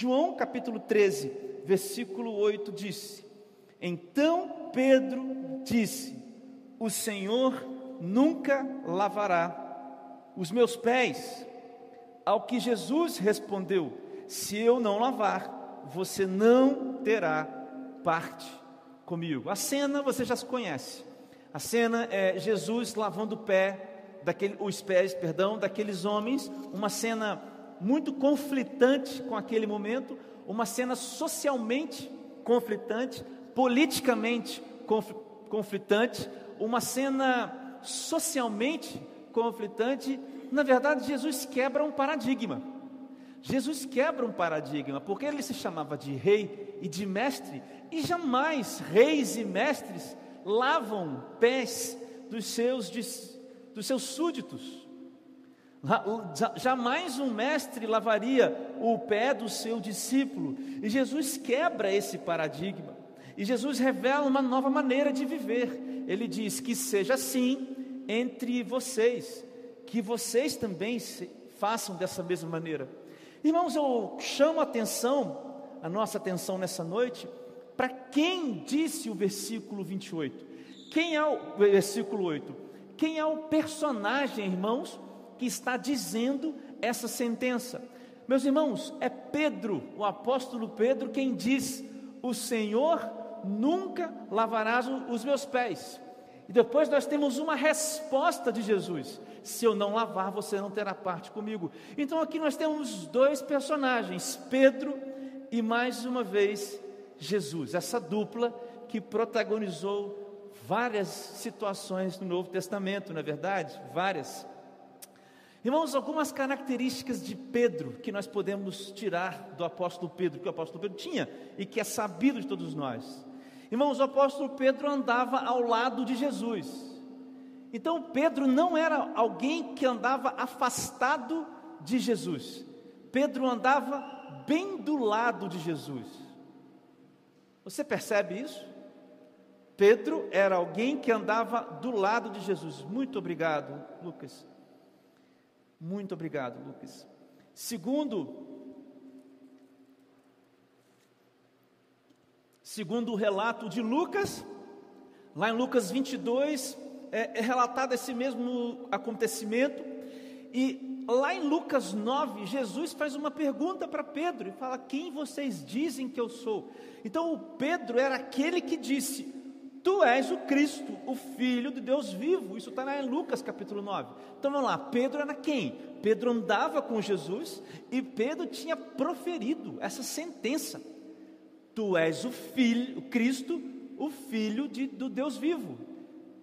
João capítulo 13, versículo 8 disse: Então Pedro disse: O Senhor nunca lavará os meus pés. Ao que Jesus respondeu: Se eu não lavar, você não terá parte comigo. A cena você já se conhece. A cena é Jesus lavando o pé daquele, os pés, perdão, daqueles homens, uma cena muito conflitante com aquele momento, uma cena socialmente conflitante, politicamente conflitante, uma cena socialmente conflitante. Na verdade, Jesus quebra um paradigma. Jesus quebra um paradigma, porque ele se chamava de rei e de mestre, e jamais reis e mestres lavam pés dos seus, dos seus súditos. Jamais um mestre lavaria o pé do seu discípulo. E Jesus quebra esse paradigma. E Jesus revela uma nova maneira de viver. Ele diz que seja assim entre vocês, que vocês também façam dessa mesma maneira. Irmãos, eu chamo a atenção, a nossa atenção nessa noite, para quem disse o versículo 28. Quem é o versículo 8? Quem é o personagem, irmãos, que está dizendo essa sentença? Meus irmãos, é Pedro, o apóstolo Pedro, quem diz: O Senhor nunca lavará os meus pés. E depois nós temos uma resposta de Jesus: Se eu não lavar, você não terá parte comigo. Então aqui nós temos dois personagens, Pedro e mais uma vez Jesus, essa dupla que protagonizou várias situações no Novo Testamento, não é verdade? Várias. Irmãos, algumas características de Pedro que nós podemos tirar do apóstolo Pedro, que o apóstolo Pedro tinha e que é sabido de todos nós. Irmãos, o apóstolo Pedro andava ao lado de Jesus. Então, Pedro não era alguém que andava afastado de Jesus. Pedro andava bem do lado de Jesus. Você percebe isso? Pedro era alguém que andava do lado de Jesus. Muito obrigado, Lucas. Muito obrigado, Lucas. Segundo, segundo o relato de Lucas, lá em Lucas 22, é, é relatado esse mesmo acontecimento. E lá em Lucas 9, Jesus faz uma pergunta para Pedro e fala: Quem vocês dizem que eu sou? Então, o Pedro era aquele que disse: Tu és o Cristo, o Filho de Deus vivo. Isso está em Lucas capítulo 9. Então vamos lá, Pedro era quem? Pedro andava com Jesus e Pedro tinha proferido essa sentença: Tu és o Filho, o Cristo, o Filho de, do Deus vivo.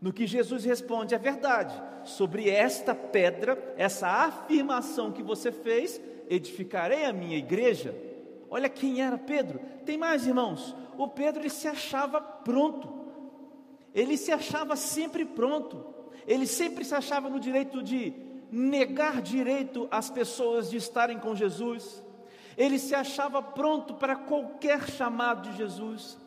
No que Jesus responde, é verdade, sobre esta pedra, essa afirmação que você fez, edificarei a minha igreja. Olha quem era Pedro. Tem mais, irmãos. O Pedro ele se achava pronto ele se achava sempre pronto, ele sempre se achava no direito de negar direito às pessoas de estarem com Jesus, ele se achava pronto para qualquer chamado de Jesus,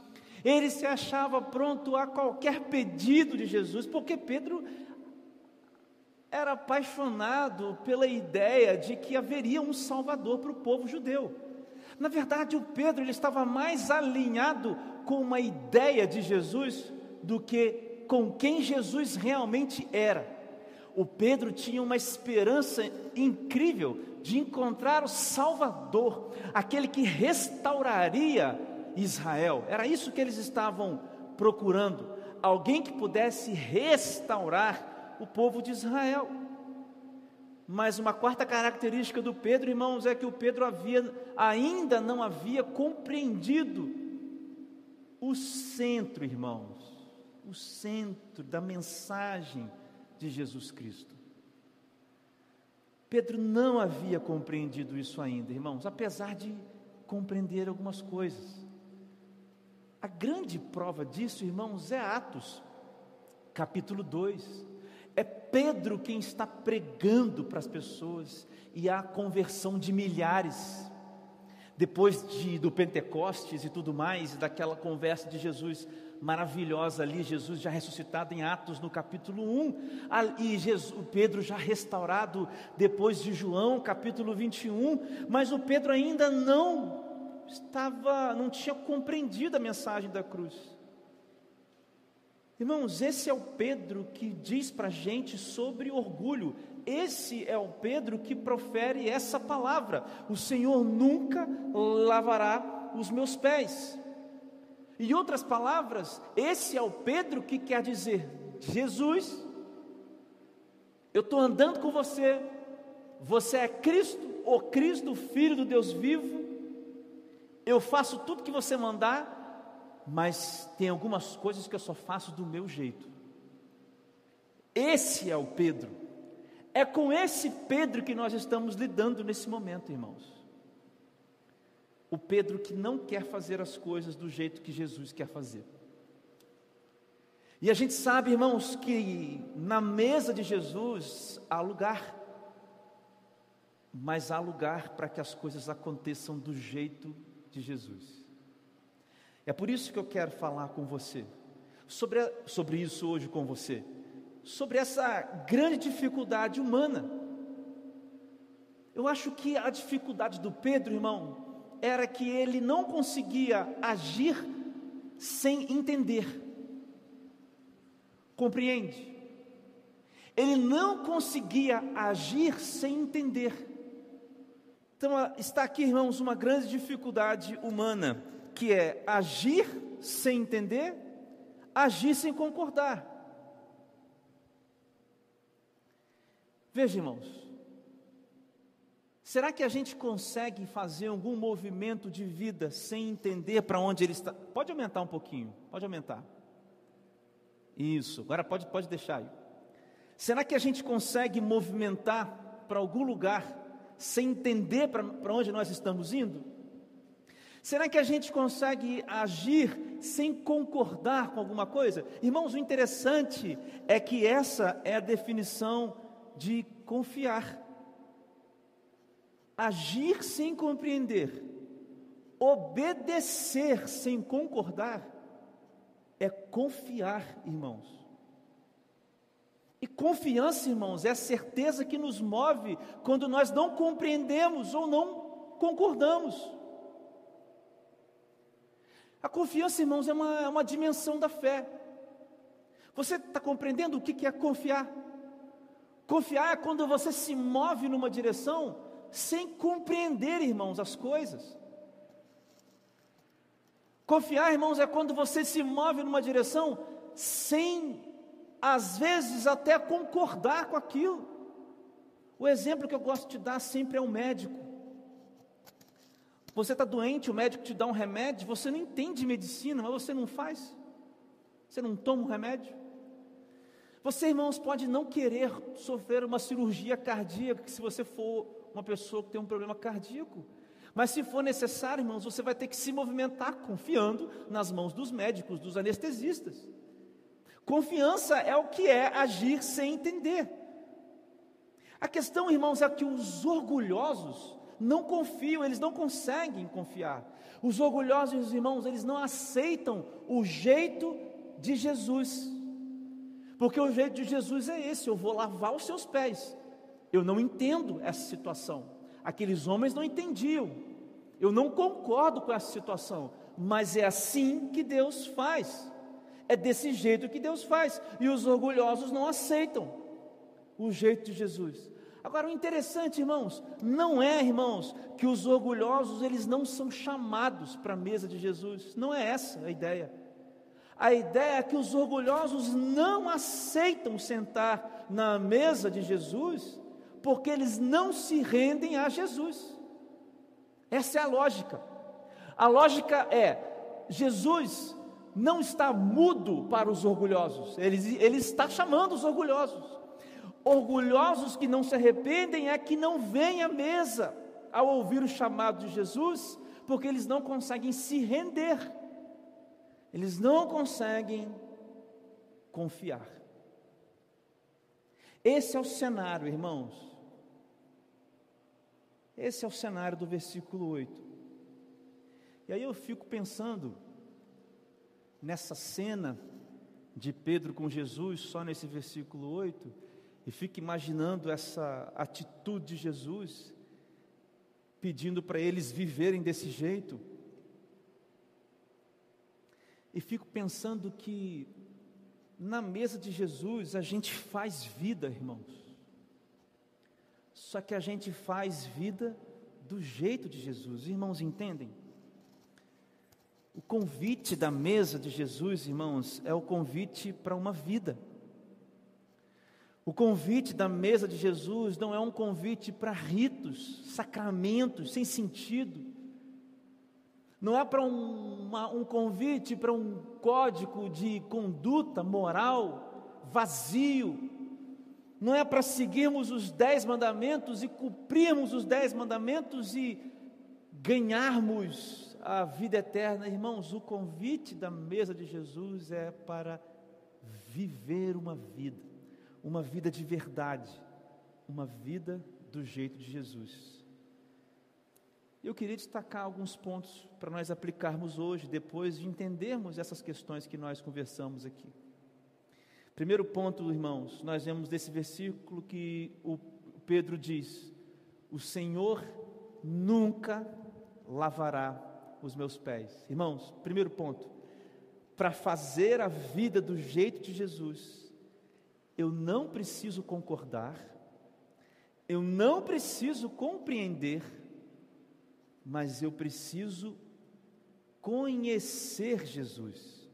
ele se achava pronto a qualquer pedido de Jesus, porque Pedro era apaixonado pela ideia de que haveria um Salvador para o povo judeu. Na verdade, o Pedro ele estava mais alinhado com uma ideia de Jesus do que com quem Jesus realmente era. O Pedro tinha uma esperança incrível de encontrar o Salvador, aquele que restauraria Israel. Era isso que eles estavam procurando, alguém que pudesse restaurar o povo de Israel. Mas uma quarta característica do Pedro, irmãos, é que o Pedro havia, ainda não havia compreendido o centro, irmãos o centro da mensagem de Jesus Cristo. Pedro não havia compreendido isso ainda, irmãos, apesar de compreender algumas coisas. A grande prova disso, irmãos, é Atos, capítulo 2. É Pedro quem está pregando para as pessoas e há conversão de milhares. Depois de, do Pentecostes e tudo mais, daquela conversa de Jesus maravilhosa ali, Jesus já ressuscitado em Atos no capítulo 1, e Jesus, Pedro já restaurado depois de João, capítulo 21, mas o Pedro ainda não estava, não tinha compreendido a mensagem da cruz. Irmãos, esse é o Pedro que diz para a gente sobre orgulho. Esse é o Pedro que profere essa palavra: O Senhor nunca lavará os meus pés. Em outras palavras, esse é o Pedro que quer dizer: Jesus, eu estou andando com você, você é Cristo, o Cristo, Filho do Deus vivo, eu faço tudo que você mandar, mas tem algumas coisas que eu só faço do meu jeito. Esse é o Pedro, é com esse Pedro que nós estamos lidando nesse momento, irmãos o Pedro que não quer fazer as coisas do jeito que Jesus quer fazer. E a gente sabe, irmãos, que na mesa de Jesus há lugar, mas há lugar para que as coisas aconteçam do jeito de Jesus. É por isso que eu quero falar com você, sobre, sobre isso hoje com você, sobre essa grande dificuldade humana. Eu acho que a dificuldade do Pedro, irmão, era que ele não conseguia agir sem entender. Compreende? Ele não conseguia agir sem entender. Então, está aqui, irmãos, uma grande dificuldade humana, que é agir sem entender, agir sem concordar. Veja, irmãos, Será que a gente consegue fazer algum movimento de vida sem entender para onde ele está? Pode aumentar um pouquinho, pode aumentar. Isso, agora pode, pode deixar aí. Será que a gente consegue movimentar para algum lugar sem entender para onde nós estamos indo? Será que a gente consegue agir sem concordar com alguma coisa? Irmãos, o interessante é que essa é a definição de confiar agir sem compreender, obedecer sem concordar, é confiar, irmãos. E confiança, irmãos, é a certeza que nos move quando nós não compreendemos ou não concordamos. A confiança, irmãos, é uma, é uma dimensão da fé. Você está compreendendo o que é confiar? Confiar é quando você se move numa direção sem compreender, irmãos, as coisas. Confiar, irmãos, é quando você se move numa direção sem, às vezes, até concordar com aquilo. O exemplo que eu gosto de dar sempre é o médico. Você está doente, o médico te dá um remédio, você não entende medicina, mas você não faz. Você não toma o um remédio. Você, irmãos, pode não querer sofrer uma cirurgia cardíaca, que se você for uma pessoa que tem um problema cardíaco. Mas se for necessário, irmãos, você vai ter que se movimentar confiando nas mãos dos médicos, dos anestesistas. Confiança é o que é agir sem entender. A questão, irmãos, é que os orgulhosos não confiam, eles não conseguem confiar. Os orgulhosos, irmãos, eles não aceitam o jeito de Jesus. Porque o jeito de Jesus é esse: eu vou lavar os seus pés. Eu não entendo essa situação. Aqueles homens não entendiam. Eu não concordo com essa situação, mas é assim que Deus faz. É desse jeito que Deus faz. E os orgulhosos não aceitam o jeito de Jesus. Agora, o interessante, irmãos, não é, irmãos, que os orgulhosos eles não são chamados para a mesa de Jesus. Não é essa a ideia. A ideia é que os orgulhosos não aceitam sentar na mesa de Jesus porque eles não se rendem a Jesus. Essa é a lógica. A lógica é: Jesus não está mudo para os orgulhosos, ele, ele está chamando os orgulhosos. Orgulhosos que não se arrependem é que não vêm à mesa ao ouvir o chamado de Jesus, porque eles não conseguem se render, eles não conseguem confiar. Esse é o cenário, irmãos. Esse é o cenário do versículo 8. E aí eu fico pensando nessa cena de Pedro com Jesus, só nesse versículo 8, e fico imaginando essa atitude de Jesus, pedindo para eles viverem desse jeito. E fico pensando que na mesa de Jesus a gente faz vida, irmãos. Só que a gente faz vida do jeito de Jesus. Irmãos, entendem? O convite da mesa de Jesus, irmãos, é o convite para uma vida. O convite da mesa de Jesus não é um convite para ritos, sacramentos sem sentido. Não é para um, um convite para um código de conduta moral vazio. Não é para seguirmos os dez mandamentos e cumprirmos os dez mandamentos e ganharmos a vida eterna. Irmãos, o convite da mesa de Jesus é para viver uma vida, uma vida de verdade, uma vida do jeito de Jesus. Eu queria destacar alguns pontos para nós aplicarmos hoje, depois de entendermos essas questões que nós conversamos aqui. Primeiro ponto, irmãos, nós vemos desse versículo que o Pedro diz: O Senhor nunca lavará os meus pés. Irmãos, primeiro ponto, para fazer a vida do jeito de Jesus, eu não preciso concordar, eu não preciso compreender, mas eu preciso conhecer Jesus.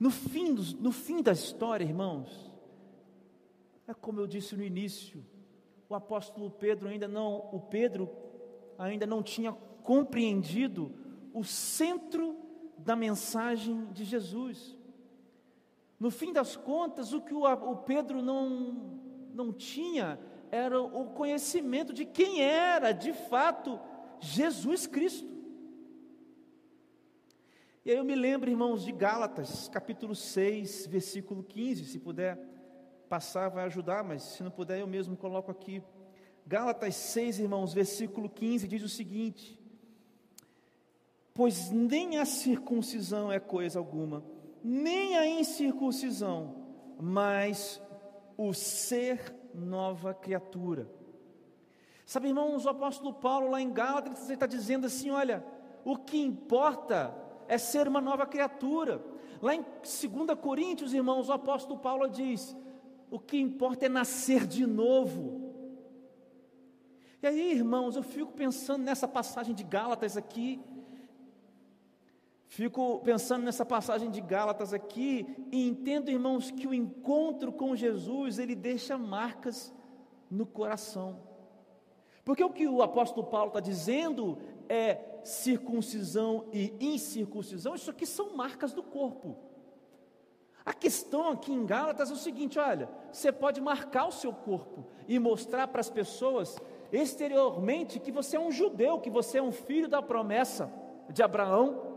No fim, no fim da história, irmãos, é como eu disse no início, o apóstolo Pedro ainda não, o Pedro ainda não tinha compreendido o centro da mensagem de Jesus. No fim das contas, o que o, o Pedro não, não tinha era o conhecimento de quem era, de fato, Jesus Cristo. E aí eu me lembro, irmãos, de Gálatas, capítulo 6, versículo 15, se puder passar vai ajudar, mas se não puder eu mesmo coloco aqui. Gálatas 6, irmãos, versículo 15 diz o seguinte: Pois nem a circuncisão é coisa alguma, nem a incircuncisão, mas o ser nova criatura. Sabe, irmãos, o apóstolo Paulo lá em Gálatas está dizendo assim: olha, o que importa é ser uma nova criatura. Lá em 2 Coríntios, irmãos, o apóstolo Paulo diz: o que importa é nascer de novo. E aí, irmãos, eu fico pensando nessa passagem de Gálatas aqui, Fico pensando nessa passagem de Gálatas aqui e entendo, irmãos, que o encontro com Jesus, ele deixa marcas no coração. Porque o que o apóstolo Paulo está dizendo é circuncisão e incircuncisão, isso aqui são marcas do corpo. A questão aqui em Gálatas é o seguinte: olha, você pode marcar o seu corpo e mostrar para as pessoas exteriormente que você é um judeu, que você é um filho da promessa de Abraão,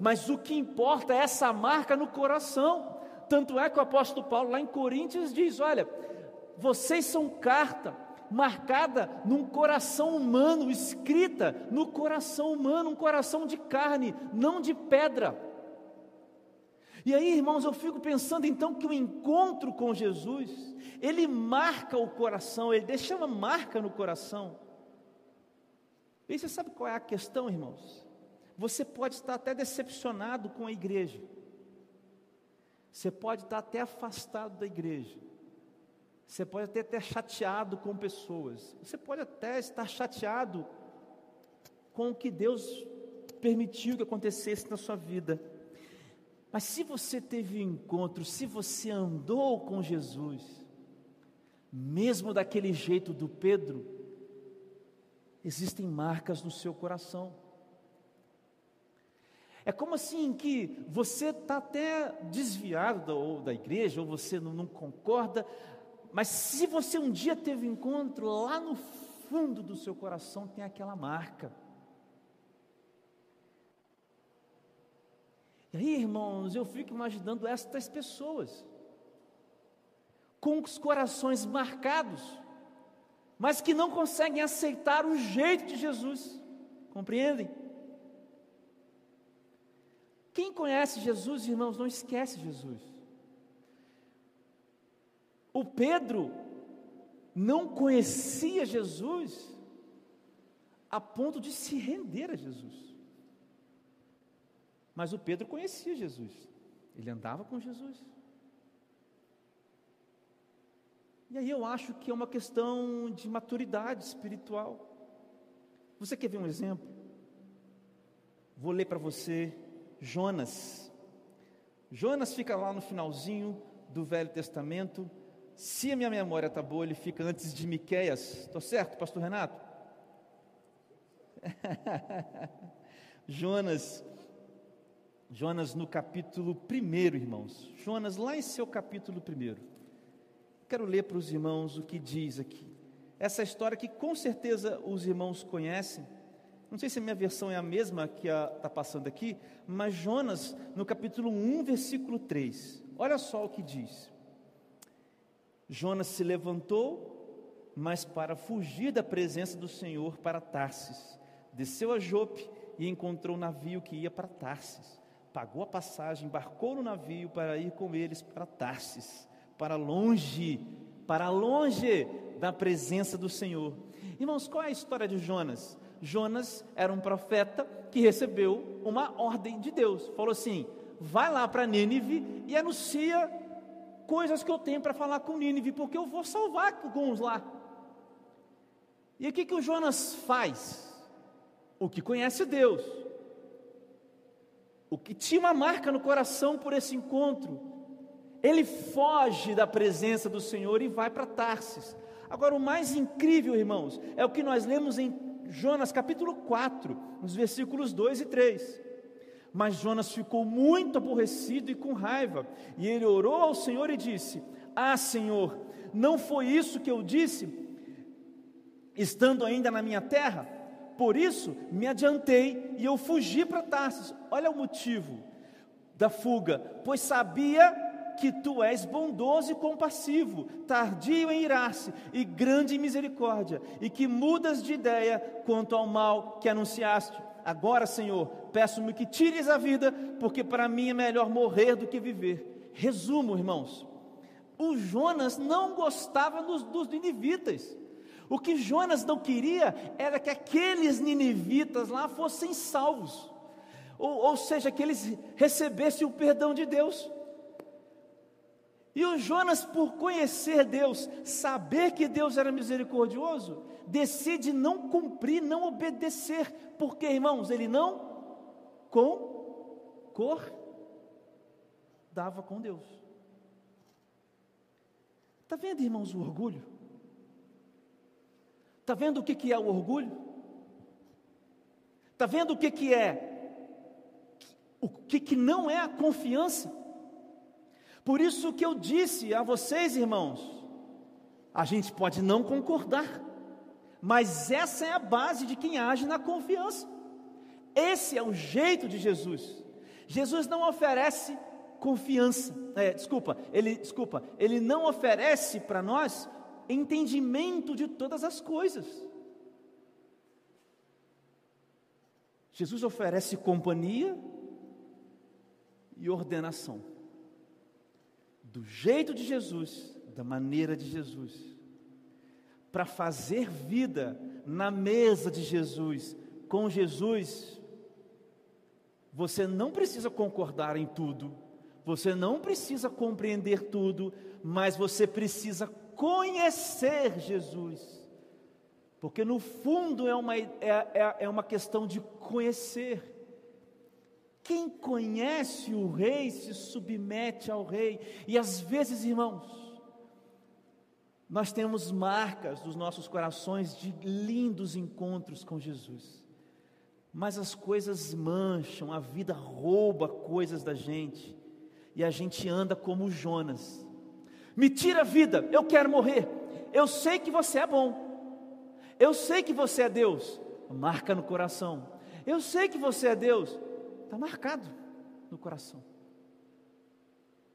mas o que importa é essa marca no coração. Tanto é que o apóstolo Paulo, lá em Coríntios, diz: Olha, vocês são carta marcada num coração humano, escrita no coração humano, um coração de carne, não de pedra. E aí, irmãos, eu fico pensando então que o encontro com Jesus, ele marca o coração, ele deixa uma marca no coração. E você sabe qual é a questão, irmãos? Você pode estar até decepcionado com a igreja. Você pode estar até afastado da igreja. Você pode até estar chateado com pessoas. Você pode até estar chateado com o que Deus permitiu que acontecesse na sua vida. Mas se você teve encontro, se você andou com Jesus, mesmo daquele jeito do Pedro, existem marcas no seu coração. É como assim que você está até desviado da, ou da igreja, ou você não, não concorda, mas se você um dia teve encontro, lá no fundo do seu coração tem aquela marca. E aí, irmãos, eu fico imaginando estas pessoas, com os corações marcados, mas que não conseguem aceitar o jeito de Jesus, compreendem? Quem conhece Jesus, irmãos, não esquece Jesus. O Pedro não conhecia Jesus a ponto de se render a Jesus. Mas o Pedro conhecia Jesus, ele andava com Jesus. E aí eu acho que é uma questão de maturidade espiritual. Você quer ver um exemplo? Vou ler para você Jonas. Jonas fica lá no finalzinho do Velho Testamento. Se a minha memória está boa, ele fica antes de Miqueias. Estou certo, pastor Renato? Jonas, Jonas no capítulo 1, irmãos. Jonas lá em seu capítulo 1. Quero ler para os irmãos o que diz aqui. Essa história que com certeza os irmãos conhecem. Não sei se a minha versão é a mesma que está passando aqui, mas Jonas, no capítulo 1, versículo 3. Olha só o que diz. Jonas se levantou, mas para fugir da presença do Senhor para Tarsis desceu a Jope e encontrou um navio que ia para Tarsis. Pagou a passagem, embarcou no navio para ir com eles para Tarsis, para longe, para longe da presença do Senhor. Irmãos, qual é a história de Jonas? Jonas era um profeta que recebeu uma ordem de Deus. Falou assim: vai lá para Nínive e anuncia coisas que eu tenho para falar com Nínive, porque eu vou salvar alguns lá. E o que, que o Jonas faz? o que conhece Deus, o que tinha uma marca no coração por esse encontro, ele foge da presença do Senhor e vai para Tarsis. Agora, o mais incrível, irmãos, é o que nós lemos em Jonas capítulo 4, nos versículos 2 e 3. Mas Jonas ficou muito aborrecido e com raiva, e ele orou ao Senhor e disse: Ah, Senhor, não foi isso que eu disse, estando ainda na minha terra? Por isso, me adiantei e eu fugi para Tarsis. Olha o motivo da fuga, pois sabia que tu és bondoso e compassivo, tardio em irar-se e grande em misericórdia, e que mudas de ideia quanto ao mal que anunciaste. Agora, Senhor, peço-me que tires a vida, porque para mim é melhor morrer do que viver. Resumo, irmãos: o Jonas não gostava dos, dos ninivitas. O que Jonas não queria era que aqueles ninivitas lá fossem salvos, ou, ou seja, que eles recebessem o perdão de Deus. E o Jonas, por conhecer Deus, saber que Deus era misericordioso, decide não cumprir, não obedecer, porque, irmãos, ele não concordava com Deus. Está vendo, irmãos, o orgulho? Está vendo o que, que é o orgulho? Está vendo o que, que é? O que, que não é a confiança? Por isso que eu disse a vocês, irmãos, a gente pode não concordar, mas essa é a base de quem age na confiança. Esse é o jeito de Jesus. Jesus não oferece confiança, é, desculpa, ele, desculpa, ele não oferece para nós entendimento de todas as coisas. Jesus oferece companhia e ordenação. Do jeito de Jesus, da maneira de Jesus. Para fazer vida na mesa de Jesus, com Jesus, você não precisa concordar em tudo, você não precisa compreender tudo, mas você precisa conhecer Jesus. Porque no fundo é uma, é, é, é uma questão de conhecer. Quem conhece o rei se submete ao rei. E às vezes, irmãos, nós temos marcas dos nossos corações de lindos encontros com Jesus. Mas as coisas mancham, a vida rouba coisas da gente. E a gente anda como Jonas me tira a vida, eu quero morrer. Eu sei que você é bom. Eu sei que você é Deus. Marca no coração. Eu sei que você é Deus. Está marcado no coração.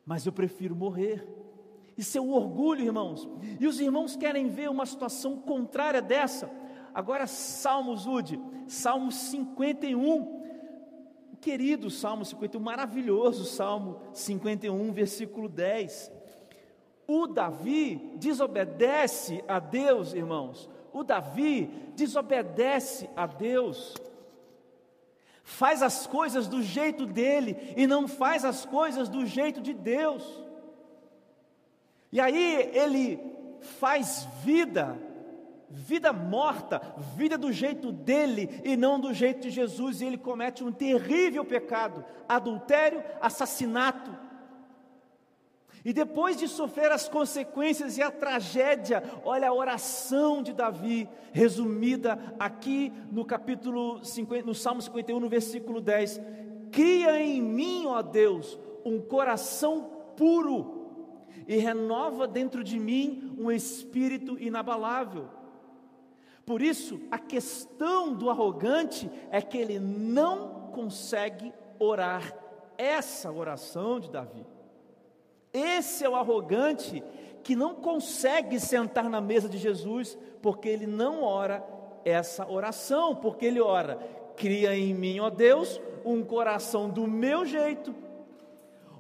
Mas eu prefiro morrer. Isso é um orgulho, irmãos. E os irmãos querem ver uma situação contrária dessa. Agora, Salmos, Ude, Salmo 51. Querido Salmo 51, maravilhoso Salmo 51, versículo 10. O Davi desobedece a Deus, irmãos. O Davi desobedece a Deus, faz as coisas do jeito dele e não faz as coisas do jeito de Deus. E aí ele faz vida, vida morta, vida do jeito dele e não do jeito de Jesus, e ele comete um terrível pecado: adultério, assassinato, e depois de sofrer as consequências e a tragédia, olha a oração de Davi, resumida aqui no capítulo 50, no Salmo 51, no versículo 10. Cria em mim, ó Deus, um coração puro e renova dentro de mim um espírito inabalável. Por isso, a questão do arrogante é que ele não consegue orar essa oração de Davi. Esse é o arrogante que não consegue sentar na mesa de Jesus, porque ele não ora essa oração, porque ele ora: cria em mim, ó Deus, um coração do meu jeito,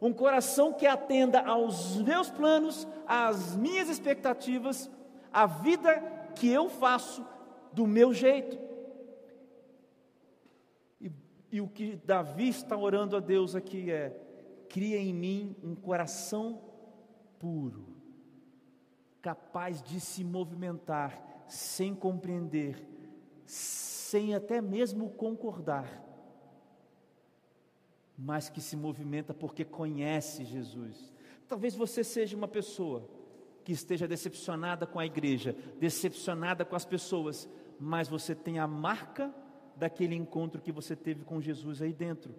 um coração que atenda aos meus planos, às minhas expectativas, a vida que eu faço do meu jeito. E, e o que Davi está orando a Deus aqui é: cria em mim um coração puro, capaz de se movimentar sem compreender, sem até mesmo concordar, mas que se movimenta porque conhece Jesus. Talvez você seja uma pessoa que esteja decepcionada com a igreja, decepcionada com as pessoas, mas você tem a marca daquele encontro que você teve com Jesus aí dentro.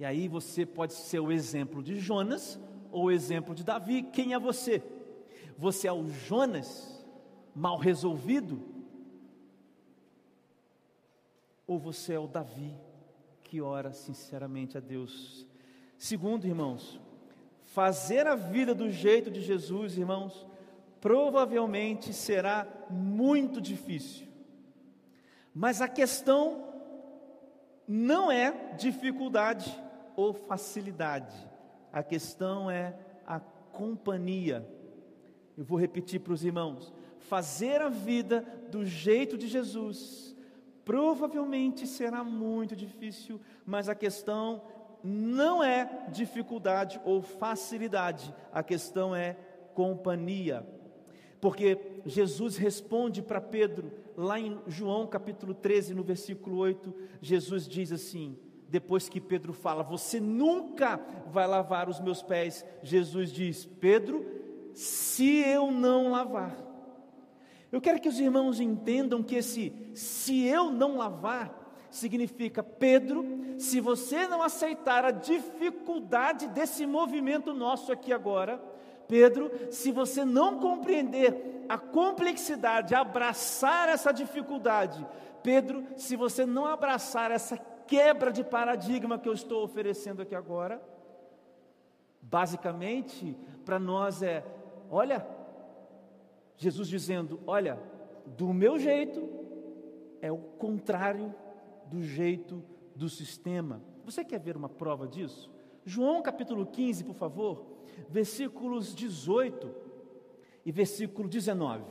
E aí você pode ser o exemplo de Jonas ou o exemplo de Davi. Quem é você? Você é o Jonas mal resolvido? Ou você é o Davi que ora sinceramente a Deus? Segundo, irmãos, fazer a vida do jeito de Jesus, irmãos, provavelmente será muito difícil. Mas a questão não é dificuldade ou facilidade. A questão é a companhia. Eu vou repetir para os irmãos: fazer a vida do jeito de Jesus provavelmente será muito difícil, mas a questão não é dificuldade ou facilidade, a questão é companhia. Porque Jesus responde para Pedro, lá em João capítulo 13, no versículo 8, Jesus diz assim: depois que Pedro fala, você nunca vai lavar os meus pés, Jesus diz: Pedro, se eu não lavar. Eu quero que os irmãos entendam que esse se eu não lavar significa, Pedro, se você não aceitar a dificuldade desse movimento nosso aqui agora, Pedro, se você não compreender a complexidade, abraçar essa dificuldade, Pedro, se você não abraçar essa quebra de paradigma que eu estou oferecendo aqui agora, basicamente, para nós é: olha, Jesus dizendo: olha, do meu jeito é o contrário do jeito do sistema. Você quer ver uma prova disso? João capítulo 15, por favor, versículos 18 e versículo 19.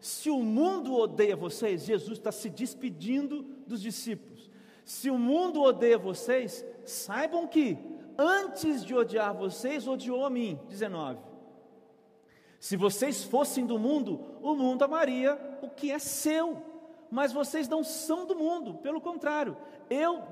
Se o mundo odeia vocês, Jesus está se despedindo dos discípulos. Se o mundo odeia vocês, saibam que antes de odiar vocês, odiou a mim. 19. Se vocês fossem do mundo, o mundo amaria o que é seu. Mas vocês não são do mundo, pelo contrário, eu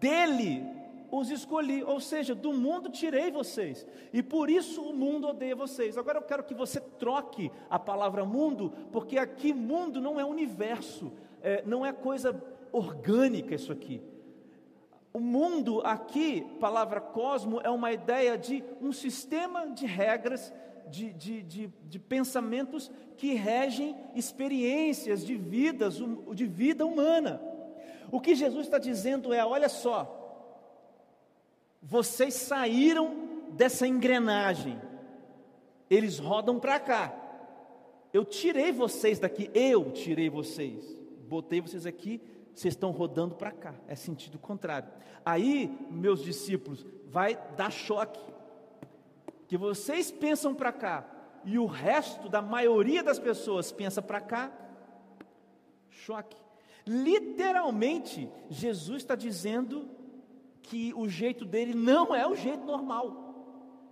dele os escolhi, ou seja, do mundo tirei vocês, e por isso o mundo odeia vocês. Agora eu quero que você troque a palavra mundo, porque aqui mundo não é universo, é, não é coisa orgânica isso aqui. O mundo aqui, palavra cosmo, é uma ideia de um sistema de regras, de, de, de, de pensamentos que regem experiências de vidas, de vida humana. O que Jesus está dizendo é: olha só, vocês saíram dessa engrenagem, eles rodam para cá. Eu tirei vocês daqui, eu tirei vocês, botei vocês aqui vocês estão rodando para cá, é sentido contrário. Aí, meus discípulos, vai dar choque. Que vocês pensam para cá e o resto da maioria das pessoas pensa para cá. Choque. Literalmente, Jesus está dizendo que o jeito dele não é o jeito normal.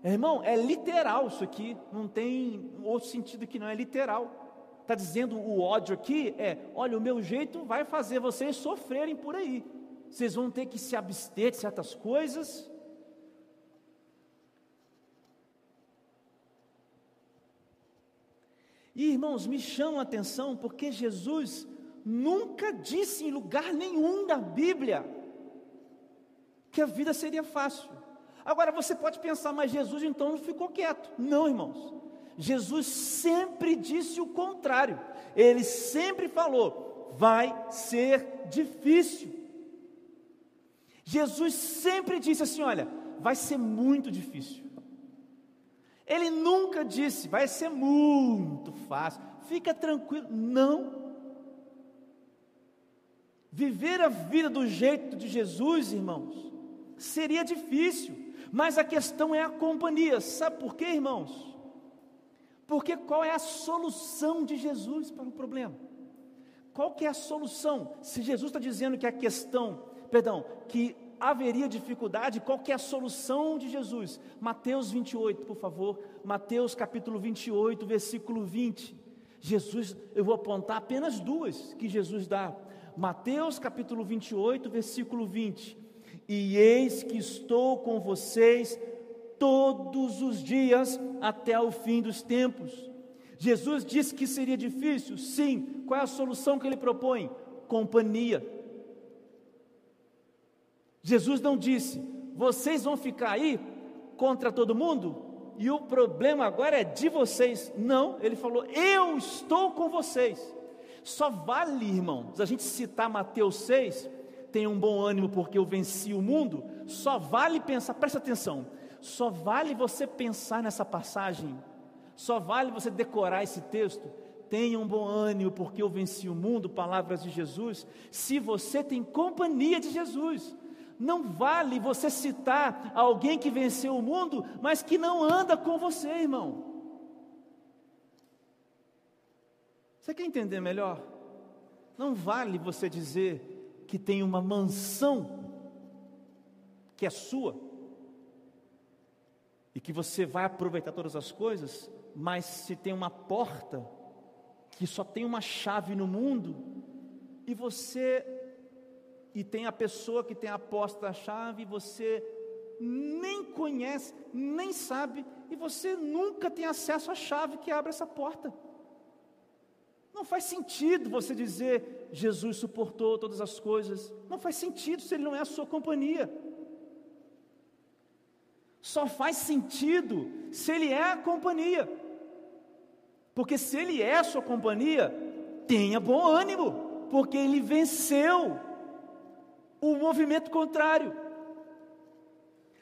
Irmão, é literal isso aqui, não tem outro sentido que não é literal. Está dizendo o ódio aqui é: olha, o meu jeito vai fazer vocês sofrerem por aí. Vocês vão ter que se abster de certas coisas. E irmãos, me chama a atenção porque Jesus nunca disse em lugar nenhum da Bíblia que a vida seria fácil. Agora você pode pensar, mas Jesus então não ficou quieto. Não, irmãos. Jesus sempre disse o contrário. Ele sempre falou: vai ser difícil. Jesus sempre disse assim: olha, vai ser muito difícil. Ele nunca disse, vai ser muito fácil, fica tranquilo. Não. Viver a vida do jeito de Jesus, irmãos, seria difícil, mas a questão é a companhia. Sabe por quê, irmãos? Porque qual é a solução de Jesus para o problema? Qual que é a solução? Se Jesus está dizendo que a questão, perdão, que haveria dificuldade, qual que é a solução de Jesus? Mateus 28, por favor. Mateus capítulo 28, versículo 20. Jesus, eu vou apontar apenas duas que Jesus dá. Mateus capítulo 28, versículo 20. E eis que estou com vocês todos os dias até o fim dos tempos. Jesus disse que seria difícil? Sim. Qual é a solução que ele propõe? Companhia. Jesus não disse: vocês vão ficar aí contra todo mundo e o problema agora é de vocês. Não, ele falou: eu estou com vocês. Só vale, irmãos, a gente citar Mateus 6, tem um bom ânimo porque eu venci o mundo. Só vale pensar, presta atenção, só vale você pensar nessa passagem, só vale você decorar esse texto. Tenha um bom ânimo, porque eu venci o mundo, palavras de Jesus. Se você tem companhia de Jesus, não vale você citar alguém que venceu o mundo, mas que não anda com você, irmão. Você quer entender melhor? Não vale você dizer que tem uma mansão que é sua e que você vai aproveitar todas as coisas, mas se tem uma porta que só tem uma chave no mundo e você e tem a pessoa que tem a posta da chave e você nem conhece, nem sabe e você nunca tem acesso à chave que abre essa porta. Não faz sentido você dizer Jesus suportou todas as coisas. Não faz sentido se ele não é a sua companhia. Só faz sentido se ele é a companhia. Porque se ele é a sua companhia, tenha bom ânimo, porque ele venceu o movimento contrário.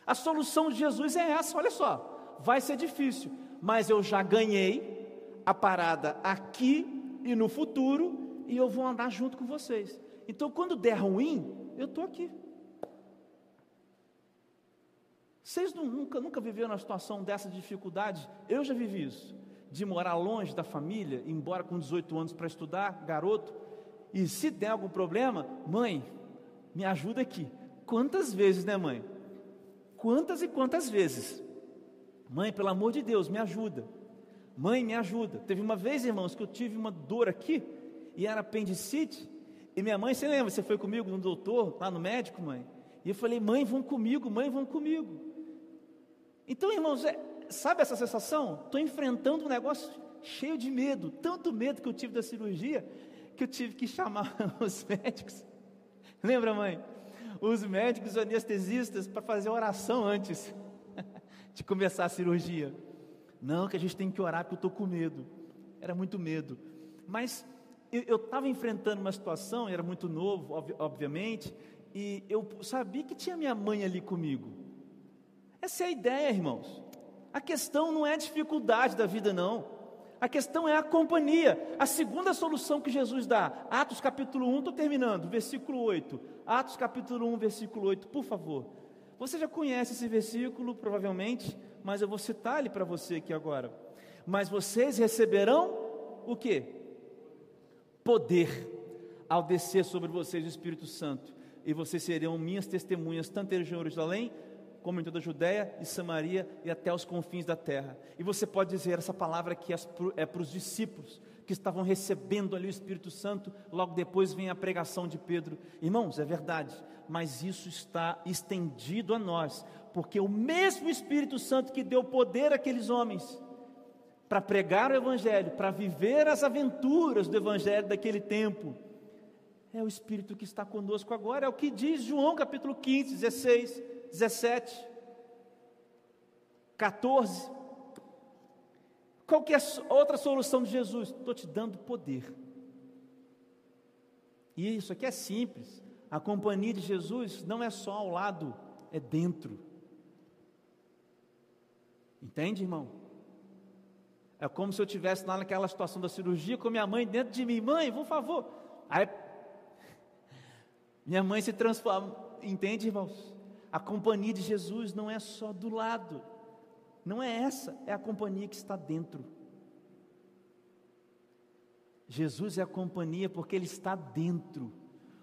A solução de Jesus é essa, olha só, vai ser difícil, mas eu já ganhei a parada aqui e no futuro, e eu vou andar junto com vocês. Então, quando der ruim, eu estou aqui. Vocês nunca, nunca viveram uma situação dessa de dificuldade? Eu já vivi isso. De morar longe da família, embora com 18 anos para estudar, garoto, e se der algum problema, mãe, me ajuda aqui. Quantas vezes, né, mãe? Quantas e quantas vezes? Mãe, pelo amor de Deus, me ajuda. Mãe, me ajuda. Teve uma vez, irmãos, que eu tive uma dor aqui, e era apendicite, e minha mãe, você lembra, você foi comigo no doutor, lá no médico, mãe? E eu falei, mãe, vão comigo, mãe, vão comigo. Então, irmãos, é, sabe essa sensação? Estou enfrentando um negócio cheio de medo, tanto medo que eu tive da cirurgia, que eu tive que chamar os médicos. Lembra, mãe? Os médicos anestesistas para fazer oração antes de começar a cirurgia. Não, que a gente tem que orar porque eu estou com medo. Era muito medo. Mas eu estava enfrentando uma situação, era muito novo, obviamente, e eu sabia que tinha minha mãe ali comigo. Essa é a ideia, irmãos. A questão não é a dificuldade da vida, não. A questão é a companhia. A segunda solução que Jesus dá, Atos capítulo 1, estou terminando, versículo 8. Atos capítulo 1, versículo 8, por favor. Você já conhece esse versículo, provavelmente, mas eu vou citar ele para você aqui agora. Mas vocês receberão o que? Poder ao descer sobre vocês o Espírito Santo, e vocês serão minhas testemunhas, tanto em Jerusalém, como em toda a Judéia e Samaria e até os confins da terra. E você pode dizer essa palavra que é para os discípulos que estavam recebendo ali o Espírito Santo, logo depois vem a pregação de Pedro. Irmãos, é verdade, mas isso está estendido a nós, porque o mesmo Espírito Santo que deu poder àqueles homens para pregar o Evangelho, para viver as aventuras do Evangelho daquele tempo, é o Espírito que está conosco agora, é o que diz João capítulo 15, 16, 17, 14. Qual que é a outra solução de Jesus? Estou te dando poder. E isso aqui é simples. A companhia de Jesus não é só ao lado, é dentro. Entende, irmão? É como se eu estivesse lá naquela situação da cirurgia com minha mãe dentro de mim. Mãe, por favor. Aí, minha mãe se transforma. Entende, irmãos? A companhia de Jesus não é só do lado, não é essa, é a companhia que está dentro. Jesus é a companhia porque Ele está dentro.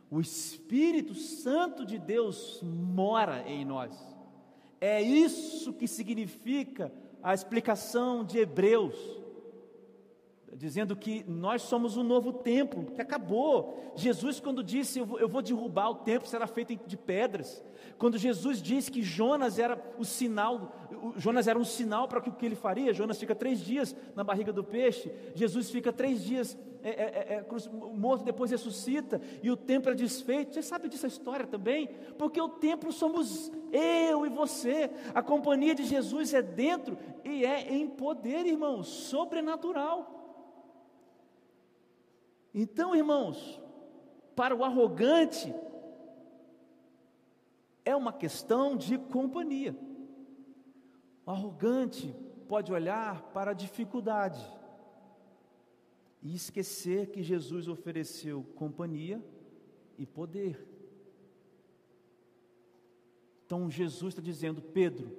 O Espírito Santo de Deus mora em nós. É isso que significa a explicação de Hebreus, dizendo que nós somos um novo templo, que acabou. Jesus, quando disse eu vou derrubar o templo, será feito de pedras. Quando Jesus disse que Jonas era o sinal, Jonas era um sinal para o que ele faria. Jonas fica três dias na barriga do peixe, Jesus fica três dias é, é, é, é morto, depois ressuscita, e o templo é desfeito. Você sabe dessa história também? Porque o templo somos eu e você. A companhia de Jesus é dentro e é em poder, irmãos, sobrenatural. Então, irmãos, para o arrogante, é uma questão de companhia. O arrogante pode olhar para a dificuldade e esquecer que Jesus ofereceu companhia e poder. Então Jesus está dizendo, Pedro,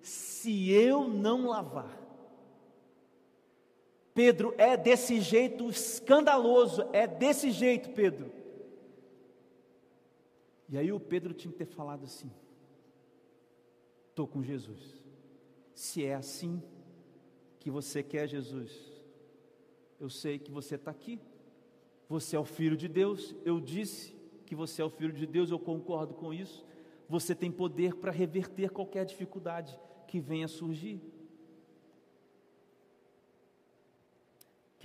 se eu não lavar, Pedro, é desse jeito escandaloso, é desse jeito, Pedro. E aí o Pedro tinha que ter falado assim: estou com Jesus. Se é assim que você quer Jesus, eu sei que você está aqui. Você é o filho de Deus. Eu disse que você é o filho de Deus, eu concordo com isso. Você tem poder para reverter qualquer dificuldade que venha surgir.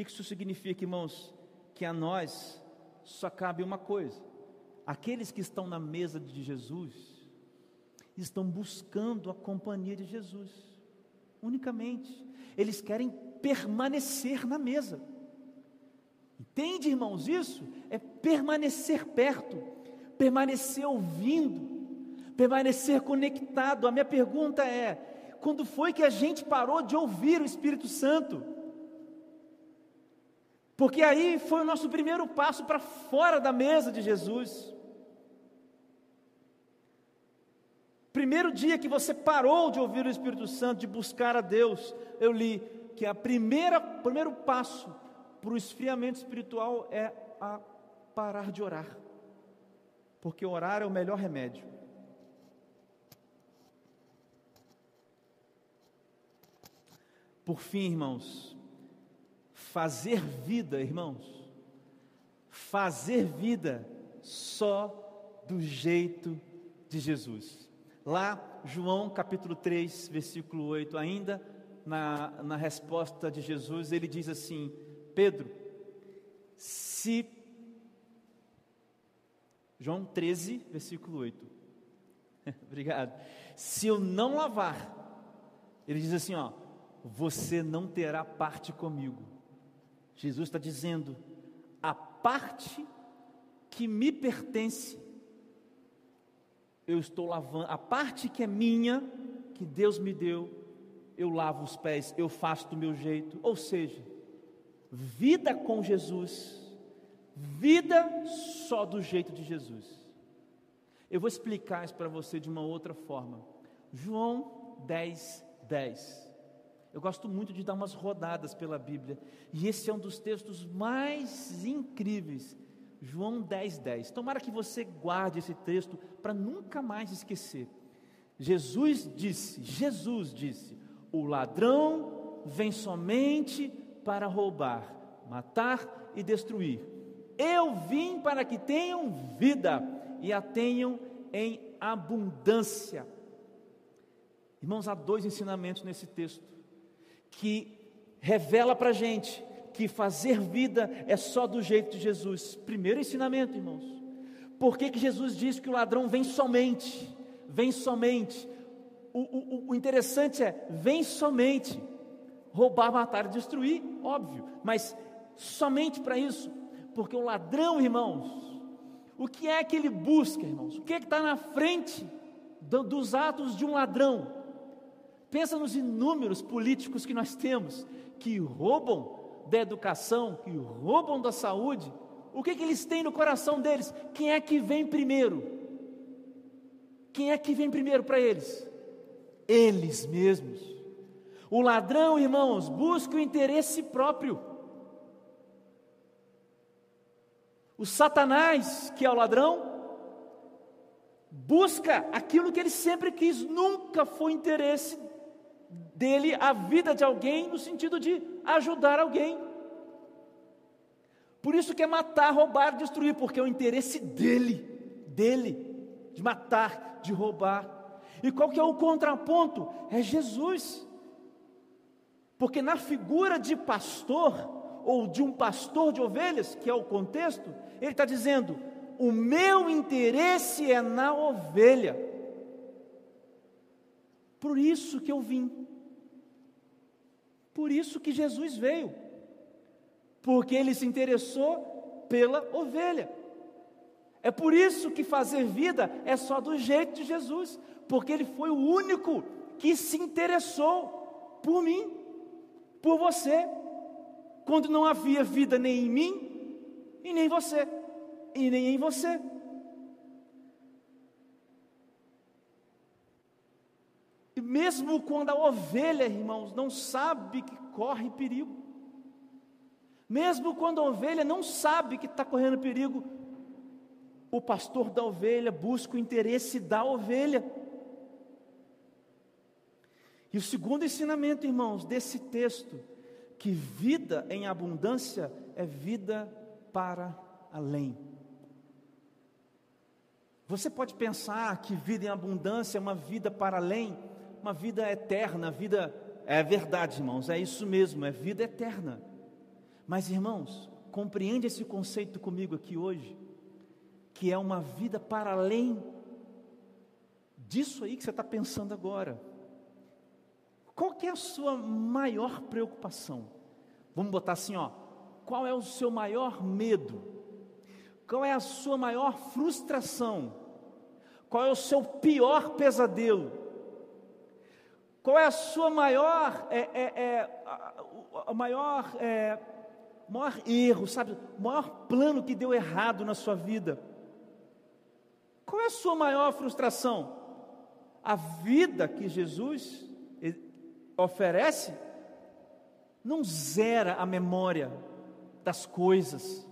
Que isso significa, irmãos? Que a nós só cabe uma coisa: aqueles que estão na mesa de Jesus estão buscando a companhia de Jesus, unicamente, eles querem permanecer na mesa. Entende, irmãos, isso? É permanecer perto, permanecer ouvindo, permanecer conectado. A minha pergunta é: quando foi que a gente parou de ouvir o Espírito Santo? Porque aí foi o nosso primeiro passo para fora da mesa de Jesus. Primeiro dia que você parou de ouvir o Espírito Santo, de buscar a Deus, eu li que a primeira primeiro passo para o esfriamento espiritual é a parar de orar. Porque orar é o melhor remédio. Por fim, irmãos, Fazer vida, irmãos, fazer vida só do jeito de Jesus. Lá, João capítulo 3, versículo 8, ainda na, na resposta de Jesus, ele diz assim: Pedro, se. João 13, versículo 8. Obrigado. Se eu não lavar, ele diz assim: ó, você não terá parte comigo. Jesus está dizendo: a parte que me pertence, eu estou lavando, a parte que é minha, que Deus me deu, eu lavo os pés, eu faço do meu jeito. Ou seja, vida com Jesus, vida só do jeito de Jesus. Eu vou explicar isso para você de uma outra forma. João 10, 10. Eu gosto muito de dar umas rodadas pela Bíblia, e esse é um dos textos mais incríveis João 10, 10. Tomara que você guarde esse texto para nunca mais esquecer. Jesus disse, Jesus disse: o ladrão vem somente para roubar, matar e destruir. Eu vim para que tenham vida e a tenham em abundância. Irmãos, há dois ensinamentos nesse texto que revela para a gente que fazer vida é só do jeito de Jesus. Primeiro ensinamento, irmãos. Por que, que Jesus diz que o ladrão vem somente? Vem somente. O, o, o interessante é, vem somente. Roubar, matar e destruir, óbvio, mas somente para isso. Porque o ladrão, irmãos, o que é que ele busca, irmãos? O que é que está na frente do, dos atos de um ladrão? Pensa nos inúmeros políticos que nós temos que roubam da educação, que roubam da saúde, o que, que eles têm no coração deles? Quem é que vem primeiro? Quem é que vem primeiro para eles? Eles mesmos. O ladrão, irmãos, busca o interesse próprio. O Satanás, que é o ladrão, busca aquilo que ele sempre quis, nunca foi interesse dele a vida de alguém no sentido de ajudar alguém. Por isso que é matar, roubar, destruir, porque é o interesse dele, dele, de matar, de roubar. E qual que é o contraponto? É Jesus. Porque na figura de pastor, ou de um pastor de ovelhas, que é o contexto, ele está dizendo: o meu interesse é na ovelha. Por isso que eu vim. Por isso que Jesus veio, porque ele se interessou pela ovelha. É por isso que fazer vida é só do jeito de Jesus, porque ele foi o único que se interessou por mim, por você, quando não havia vida nem em mim e nem você, e nem em você. Mesmo quando a ovelha, irmãos, não sabe que corre perigo, mesmo quando a ovelha não sabe que está correndo perigo, o pastor da ovelha busca o interesse da ovelha. E o segundo ensinamento, irmãos, desse texto, que vida em abundância é vida para além. Você pode pensar que vida em abundância é uma vida para além, uma vida eterna, vida é verdade, irmãos, é isso mesmo, é vida eterna. Mas, irmãos, compreende esse conceito comigo aqui hoje, que é uma vida para além disso aí que você está pensando agora. Qual que é a sua maior preocupação? Vamos botar assim, ó. Qual é o seu maior medo? Qual é a sua maior frustração? Qual é o seu pior pesadelo? Qual é a sua maior, é, é, é a, a, maior, é, maior erro, sabe? O maior plano que deu errado na sua vida? Qual é a sua maior frustração? A vida que Jesus oferece não zera a memória das coisas,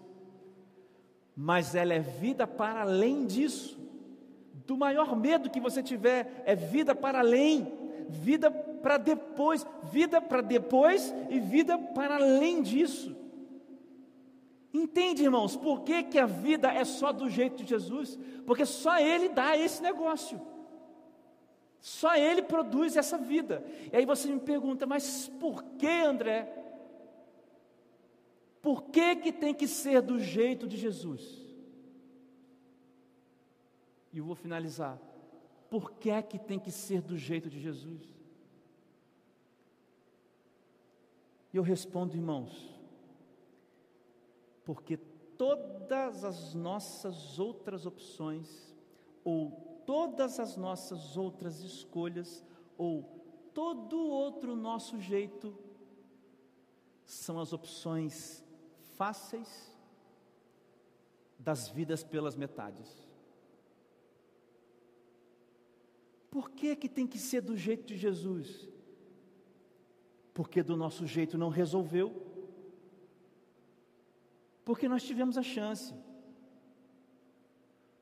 mas ela é vida para além disso. Do maior medo que você tiver, é vida para além vida para depois, vida para depois e vida para além disso. Entende, irmãos, por que, que a vida é só do jeito de Jesus? Porque só Ele dá esse negócio. Só Ele produz essa vida. E aí você me pergunta, mas por que, André? Por que, que tem que ser do jeito de Jesus? E eu vou finalizar por que é que tem que ser do jeito de Jesus? E eu respondo, irmãos, porque todas as nossas outras opções, ou todas as nossas outras escolhas, ou todo outro nosso jeito, são as opções fáceis das vidas pelas metades. Por que, que tem que ser do jeito de Jesus? Porque do nosso jeito não resolveu. Porque nós tivemos a chance.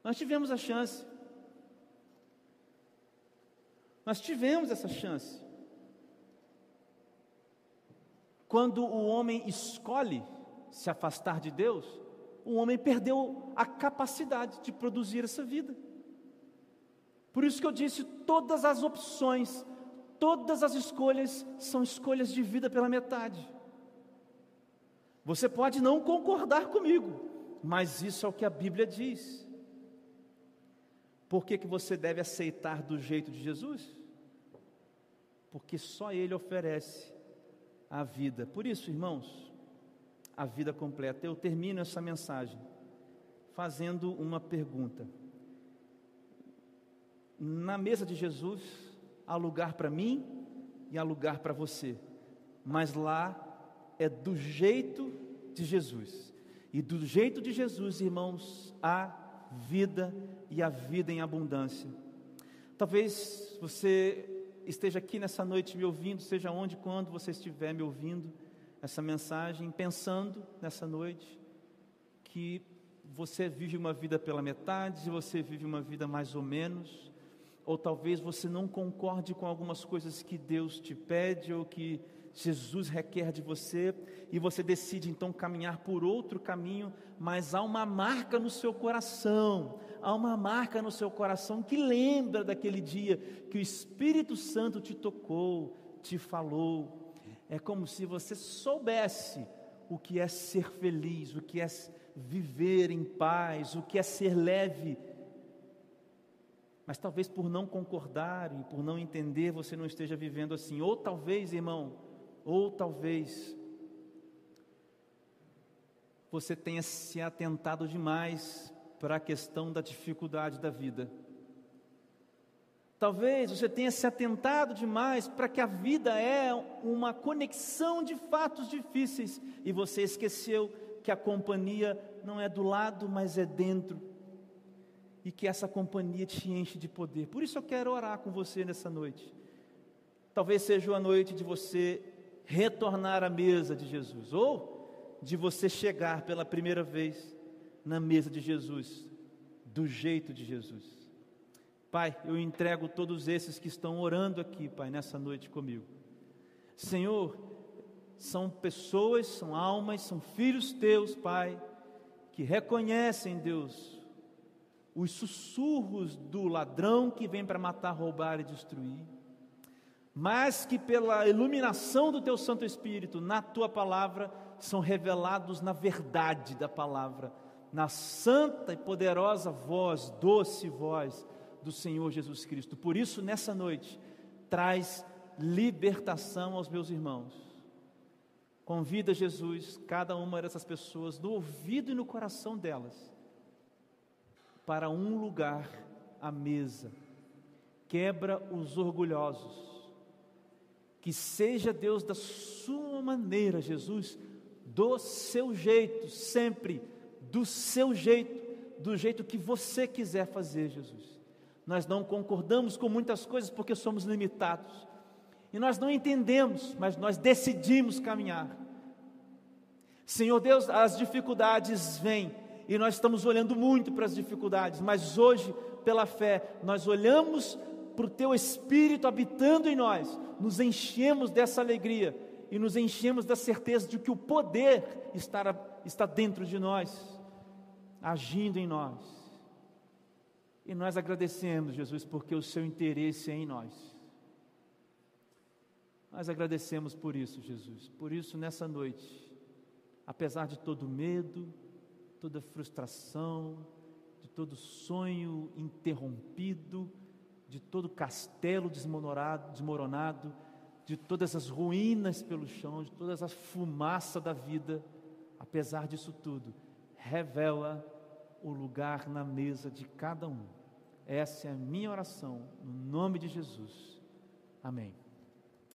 Nós tivemos a chance. Nós tivemos essa chance. Quando o homem escolhe se afastar de Deus, o homem perdeu a capacidade de produzir essa vida. Por isso que eu disse: todas as opções, todas as escolhas são escolhas de vida pela metade. Você pode não concordar comigo, mas isso é o que a Bíblia diz. Por que, que você deve aceitar do jeito de Jesus? Porque só Ele oferece a vida. Por isso, irmãos, a vida completa. Eu termino essa mensagem fazendo uma pergunta. Na mesa de Jesus há lugar para mim e há lugar para você, mas lá é do jeito de Jesus. E do jeito de Jesus, irmãos, há vida e a vida em abundância. Talvez você esteja aqui nessa noite me ouvindo, seja onde, quando você estiver me ouvindo essa mensagem, pensando nessa noite que você vive uma vida pela metade, você vive uma vida mais ou menos, ou talvez você não concorde com algumas coisas que Deus te pede ou que Jesus requer de você e você decide então caminhar por outro caminho, mas há uma marca no seu coração, há uma marca no seu coração que lembra daquele dia que o Espírito Santo te tocou, te falou. É como se você soubesse o que é ser feliz, o que é viver em paz, o que é ser leve. Mas talvez por não concordar e por não entender, você não esteja vivendo assim. Ou talvez, irmão, ou talvez você tenha se atentado demais para a questão da dificuldade da vida. Talvez você tenha se atentado demais para que a vida é uma conexão de fatos difíceis e você esqueceu que a companhia não é do lado, mas é dentro. E que essa companhia te enche de poder. Por isso eu quero orar com você nessa noite. Talvez seja a noite de você retornar à mesa de Jesus, ou de você chegar pela primeira vez na mesa de Jesus, do jeito de Jesus. Pai, eu entrego todos esses que estão orando aqui, Pai, nessa noite comigo. Senhor, são pessoas, são almas, são filhos teus, Pai, que reconhecem, Deus, os sussurros do ladrão que vem para matar, roubar e destruir mas que pela iluminação do teu Santo Espírito, na tua palavra, são revelados na verdade da palavra, na santa e poderosa voz, doce voz do Senhor Jesus Cristo. Por isso, nessa noite, traz libertação aos meus irmãos. Convida Jesus, cada uma dessas pessoas, no ouvido e no coração delas, para um lugar à mesa. Quebra os orgulhosos que seja Deus da sua maneira, Jesus, do seu jeito, sempre, do seu jeito, do jeito que você quiser fazer, Jesus. Nós não concordamos com muitas coisas porque somos limitados. E nós não entendemos, mas nós decidimos caminhar. Senhor Deus, as dificuldades vêm e nós estamos olhando muito para as dificuldades, mas hoje, pela fé, nós olhamos para o teu Espírito habitando em nós, nos enchemos dessa alegria e nos enchemos da certeza de que o poder está, está dentro de nós, agindo em nós. E nós agradecemos, Jesus, porque o seu interesse é em nós. Nós agradecemos por isso, Jesus. Por isso, nessa noite, apesar de todo medo, toda frustração, de todo sonho interrompido, de todo castelo desmoronado, de todas as ruínas pelo chão, de toda a fumaça da vida, apesar disso tudo, revela o lugar na mesa de cada um. Essa é a minha oração, no nome de Jesus. Amém.